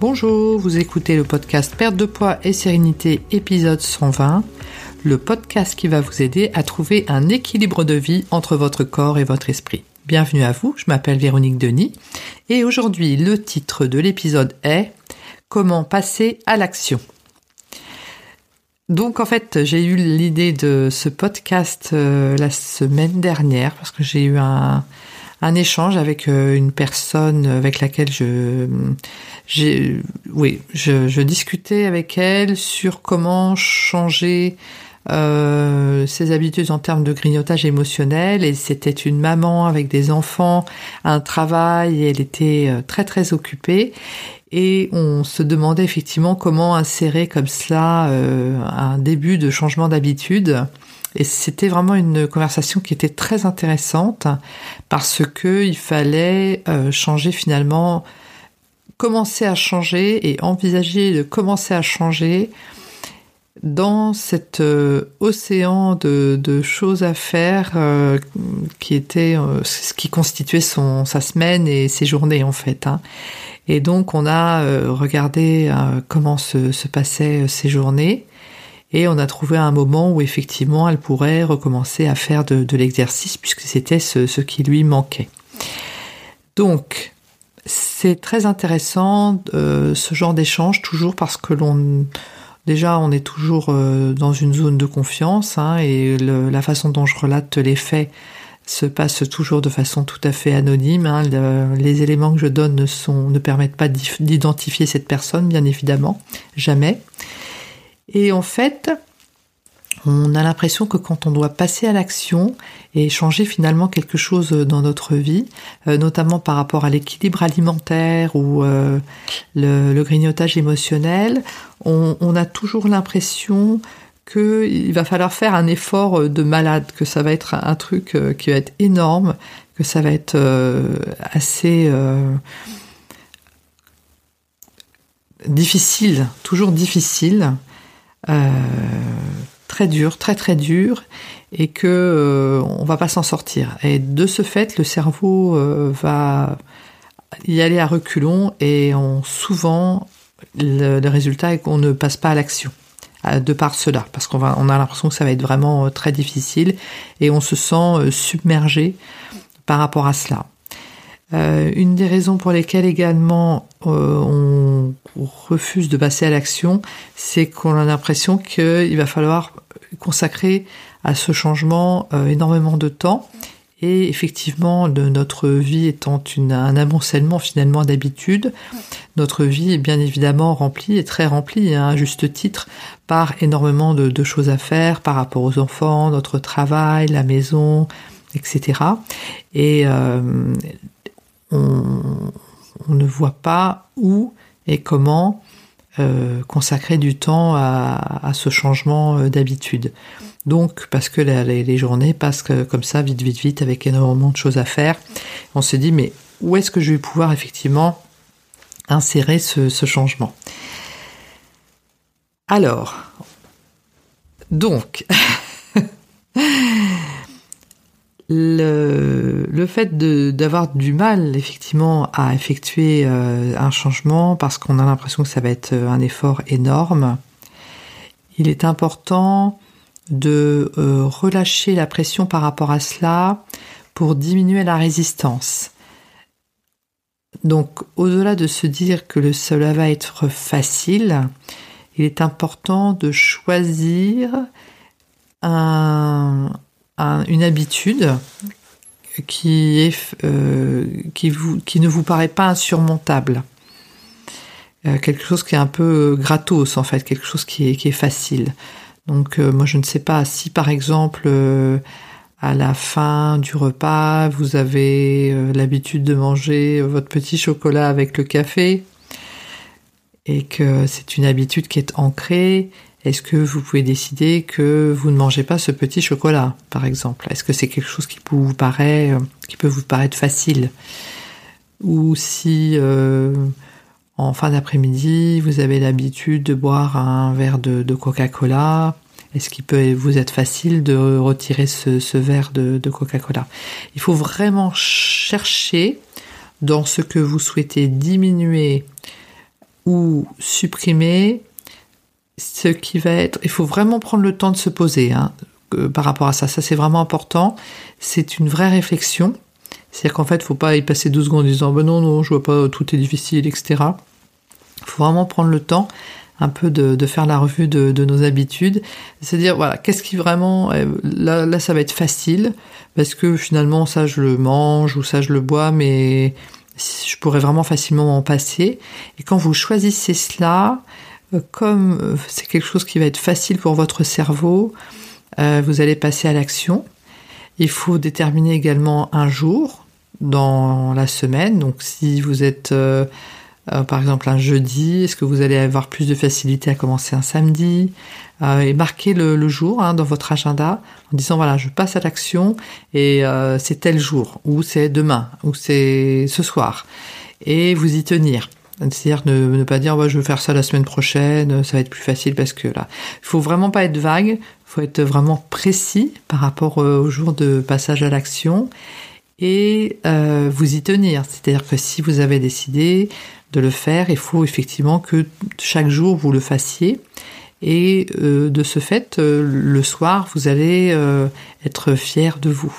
Bonjour, vous écoutez le podcast Perte de poids et sérénité épisode 120, le podcast qui va vous aider à trouver un équilibre de vie entre votre corps et votre esprit. Bienvenue à vous, je m'appelle Véronique Denis et aujourd'hui le titre de l'épisode est Comment passer à l'action. Donc en fait, j'ai eu l'idée de ce podcast euh, la semaine dernière parce que j'ai eu un, un échange avec euh, une personne avec laquelle je oui je, discutais avec elle sur comment changer euh, ses habitudes en termes de grignotage émotionnel. Et c'était une maman avec des enfants un travail et elle était euh, très très occupée. Et on se demandait effectivement comment insérer comme cela un début de changement d'habitude et c'était vraiment une conversation qui était très intéressante parce que il fallait euh, changer finalement, commencer à changer et envisager de commencer à changer dans cet euh, océan de, choses à faire euh, qui était ce qui constituait sa semaine et ses journées en fait. Hein. Et donc on a regardé comment se, se passaient ces journées et on a trouvé un moment où effectivement elle pourrait recommencer à faire de, l'exercice puisque c'était ce, qui lui manquait. Donc c'est très intéressant euh, ce genre d'échange toujours parce que l'on déjà on est toujours euh, dans une zone de confiance hein, et la façon dont je relate les faits se passe toujours de façon tout à fait anonyme. Hein. les éléments que je donne ne, sont, ne permettent pas d'identifier cette personne, bien évidemment, jamais. Et en fait, on a l'impression que quand on doit passer à l'action et changer finalement quelque chose dans notre vie, euh, notamment par rapport à l'équilibre alimentaire ou euh, le, grignotage émotionnel, on, a toujours l'impression qu'il va falloir faire un effort de malade, que ça va être un truc euh, qui va être énorme, que ça va être assez difficile, toujours difficile. Euh, très dur, très très dur, et que euh, on va pas s'en sortir. Et de ce fait, le cerveau euh, va y aller à reculons, et on souvent le, résultat est qu'on ne passe pas à l'action de par cela, parce qu'on a l'impression que ça va être vraiment très difficile, et on se sent submergé par rapport à cela. Euh, une des raisons pour lesquelles également euh, on refuse de passer à l'action, c'est qu'on a l'impression qu'il va falloir consacrer à ce changement euh, énormément de temps. Et effectivement, de notre vie étant une, un amoncellement finalement d'habitudes, notre vie est bien évidemment remplie et très remplie, hein, à juste titre, par énormément de, de, choses à faire par rapport aux enfants, notre travail, la maison, etc. Et euh, on, ne voit pas où et comment euh, consacrer du temps à, ce changement euh, d'habitude. Donc, parce que les, journées passent comme ça, vite, vite, vite, avec énormément de choses à faire, on se dit, mais où est-ce que je vais pouvoir effectivement insérer ce, ce changement? Alors, donc, le, le fait d'avoir du mal effectivement à effectuer euh, un changement parce qu'on a l'impression que ça va être un effort énorme, il est important de euh, relâcher la pression par rapport à cela pour diminuer la résistance. Donc au-delà de se dire que cela va être facile, il est important de choisir un, une habitude qui, est, euh, qui, vous, qui ne vous paraît pas insurmontable. Euh, quelque chose qui est un peu gratos en fait, quelque chose qui est, facile. Donc euh, moi je ne sais pas si par exemple à la fin du repas vous avez l'habitude de manger votre petit chocolat avec le café et que c'est une habitude qui est ancrée est-ce que vous pouvez décider que vous ne mangez pas ce petit chocolat, par exemple? Est-ce que c'est quelque chose qui vous paraît, euh, peut vous paraître facile? Ou si euh, en fin d'après-midi vous avez l'habitude de boire un verre de, Coca-Cola, est-ce qu'il peut vous être facile de retirer ce, verre de Coca-Cola? Il faut vraiment chercher dans ce que vous souhaitez diminuer ou supprimer ce qui va être. Il faut vraiment prendre le temps de se poser hein, par rapport à ça. Ça, c'est vraiment important. C'est une vraie réflexion. C'est-à-dire qu'en fait, il ne faut pas y passer 12 secondes en disant ben non, non, je vois pas, tout est difficile, etc. Il faut vraiment prendre le temps un peu de, faire la revue de, nos habitudes. C'est-à-dire, voilà, qu'est-ce qui vraiment... Euh, là, là, ça va être facile, parce que finalement, ça, je le mange ou ça, je le bois, mais je pourrais vraiment facilement m'en passer. Et quand vous choisissez cela, comme euh, c'est quelque chose qui va être facile pour votre cerveau, vous allez passer à l'action. Il faut déterminer également un jour dans la semaine. Donc si vous êtes euh, par exemple un jeudi Est-ce que vous allez avoir plus de facilité à commencer un samedi? Euh, Et marquer le, jour hein, dans votre agenda en disant voilà, je passe à l'action et euh, c'est tel jour, ou c'est demain, ou c'est ce soir, et vous y tenir. C'est-à-dire ne, pas dire je vais faire ça la semaine prochaine, ça va être plus facile parce que là, il faut vraiment pas être vague, il faut être vraiment précis par rapport au jour de passage à l'action et vous y tenir. C'est-à-dire que si vous avez décidé de le faire, il faut effectivement que chaque jour vous le fassiez. Et euh, de ce fait, euh, le soir, vous allez euh, être fier de vous,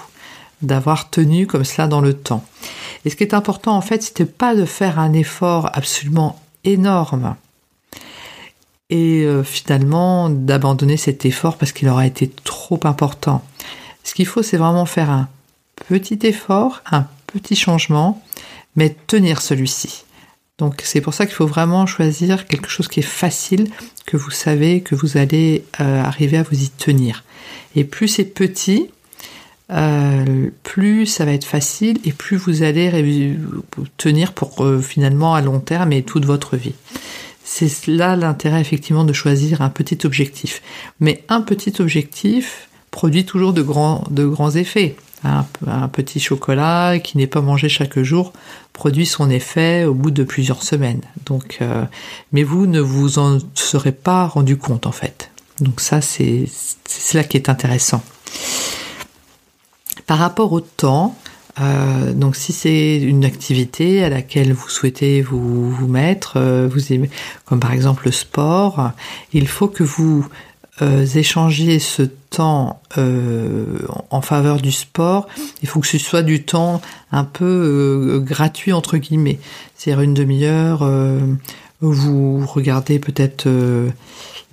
d'avoir tenu comme cela dans le temps. Et ce qui est important, en fait, c'était pas de faire un effort absolument énorme et finalement d'abandonner cet effort parce qu'il aura été trop important. Ce qu'il faut, c'est vraiment faire un petit effort, un petit changement, mais tenir celui-ci. Donc c'est pour ça qu'il faut vraiment choisir quelque chose qui est facile, que vous savez que vous allez euh, arriver à vous y tenir. Et plus c'est petit, euh, plus ça va être facile et plus vous allez tenir pour euh, finalement à long terme et toute votre vie. C'est là l'intérêt effectivement de choisir un petit objectif. Mais un petit objectif produit toujours de grands, de grands effets. Un, petit chocolat qui n'est pas mangé chaque jour produit son effet au bout de plusieurs semaines. Donc, euh, mais vous ne vous en serez pas rendu compte en fait. Donc ça, c'est cela qui est intéressant. Par rapport au temps, euh, donc si c'est une activité à laquelle vous souhaitez vous, mettre, euh, comme par exemple le sport, il faut que vous euh, échanger ce temps euh, en faveur du sport, il faut que ce soit du temps un peu gratuit entre guillemets. C'est-à-dire une demi-heure, vous regardez peut-être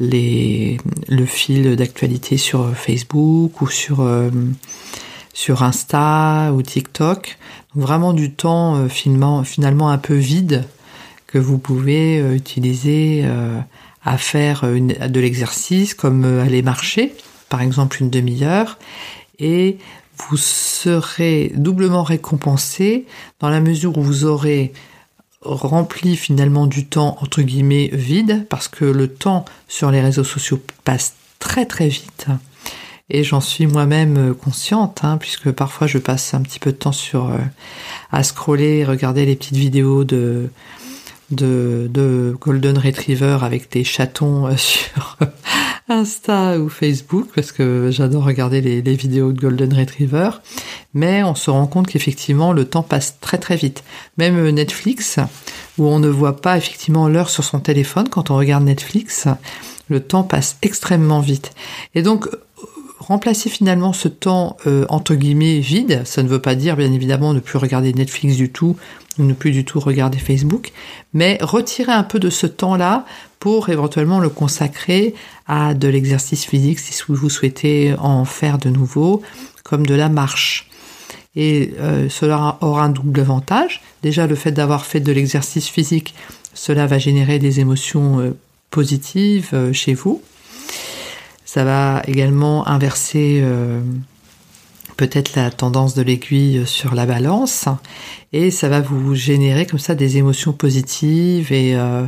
le fil d'actualité sur Facebook ou sur sur Insta ou TikTok. vraiment du temps finalement, finalement un peu vide que vous pouvez utiliser à faire de l'exercice comme euh, aller marcher, par exemple une demi-heure, et vous serez doublement récompensé dans la mesure où vous aurez rempli finalement du temps entre guillemets vide parce que le temps sur les réseaux sociaux passe très très vite et j'en suis moi-même consciente hein, puisque parfois je passe un petit peu de temps sur euh, à scroller regarder les petites vidéos de de, Golden Retriever avec des chatons euh, sur Insta ou Facebook parce que j'adore regarder les, les, vidéos de Golden Retriever. Mais on se rend compte qu'effectivement le temps passe très très vite. Même Netflix, où on ne voit pas effectivement l'heure sur son téléphone quand on regarde Netflix, le temps passe extrêmement vite. Et donc remplacer finalement ce temps euh, entre guillemets vide, ça ne veut pas dire bien évidemment ne plus regarder Netflix du tout ou ne plus du tout regarder Facebook, mais retirer un peu de ce temps-là pour éventuellement le consacrer à de l'exercice physique si vous souhaitez en faire de nouveau, comme de la marche. Et euh, cela aura un double avantage. Déjà, le fait d'avoir fait de l'exercice physique, cela va générer des émotions euh, positives chez vous. Ça va également inverser euh, peut-être la tendance de l'aiguille sur la balance et ça va vous générer comme ça des émotions positives et euh,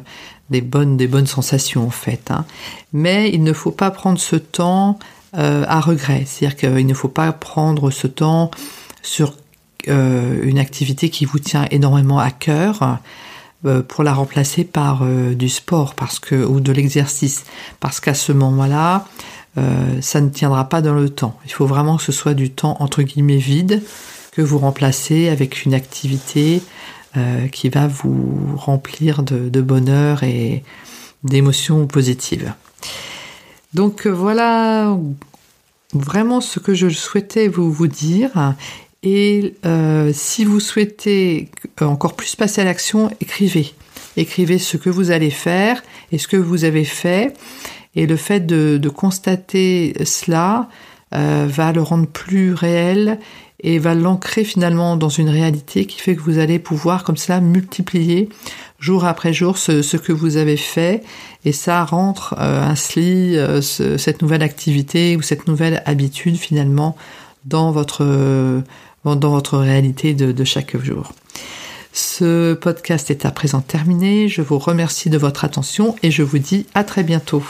des bonnes des bonnes sensations en fait. Hein. Mais il ne faut pas prendre ce temps euh, à regret, c'est-à-dire qu'il ne faut pas prendre ce temps sur une activité qui vous tient énormément à cœur pour la remplacer par du sport parce que ou de l'exercice parce qu'à ce moment-là euh, ça ne tiendra pas dans le temps. Il faut vraiment que ce soit du temps entre guillemets vide que vous remplacez avec une activité qui va vous remplir de, bonheur et d'émotions positives. Donc voilà vraiment ce que je souhaitais vous dire. Et si vous souhaitez encore plus passer à l'action, écrivez. Écrivez ce que vous allez faire et ce que vous avez fait. Et le fait de, constater cela euh, va le rendre plus réel et va l'ancrer finalement dans une réalité qui fait que vous allez pouvoir comme cela multiplier jour après jour ce, que vous avez fait et ça rentre euh, ainsi euh, cette nouvelle activité ou cette nouvelle habitude finalement dans votre dans votre réalité de chaque jour. Ce podcast est à présent terminé. Je vous remercie de votre attention et je vous dis à très bientôt.